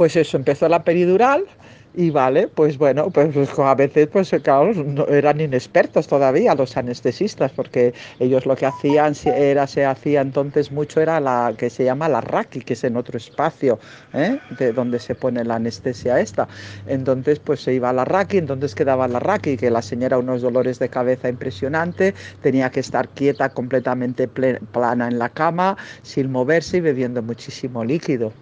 Pues eso, empezó la peridural y vale, pues bueno, pues, pues, a veces, pues claro, no, eran inexpertos todavía los anestesistas, porque ellos lo que hacían era, se hacía entonces mucho, era la que se llama la raqui, que es en otro espacio, ¿eh? de donde se pone la anestesia esta. Entonces, pues se iba a la raqui, entonces quedaba la raqui, que la señora unos dolores de cabeza impresionante, tenía que estar quieta, completamente plana en la cama, sin moverse y bebiendo muchísimo líquido.